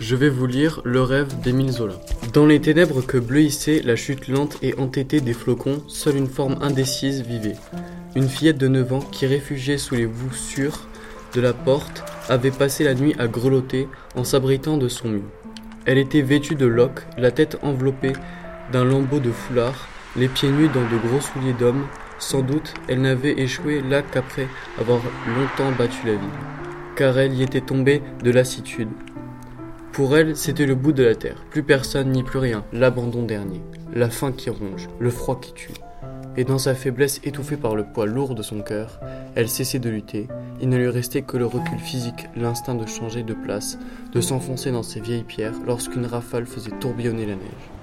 Je vais vous lire Le rêve d'Émile Zola. Dans les ténèbres que bleuissait la chute lente et entêtée des flocons, seule une forme indécise vivait. Une fillette de 9 ans qui, réfugiée sous les voussures de la porte, avait passé la nuit à grelotter en s'abritant de son mieux. Elle était vêtue de loques, la tête enveloppée d'un lambeau de foulard, les pieds nus dans de gros souliers d'homme. Sans doute, elle n'avait échoué là qu'après avoir longtemps battu la vie, car elle y était tombée de lassitude. Pour elle, c'était le bout de la terre, plus personne ni plus rien, l'abandon dernier, la faim qui ronge, le froid qui tue. Et dans sa faiblesse étouffée par le poids lourd de son cœur, elle cessait de lutter, il ne lui restait que le recul physique, l'instinct de changer de place, de s'enfoncer dans ces vieilles pierres lorsqu'une rafale faisait tourbillonner la neige.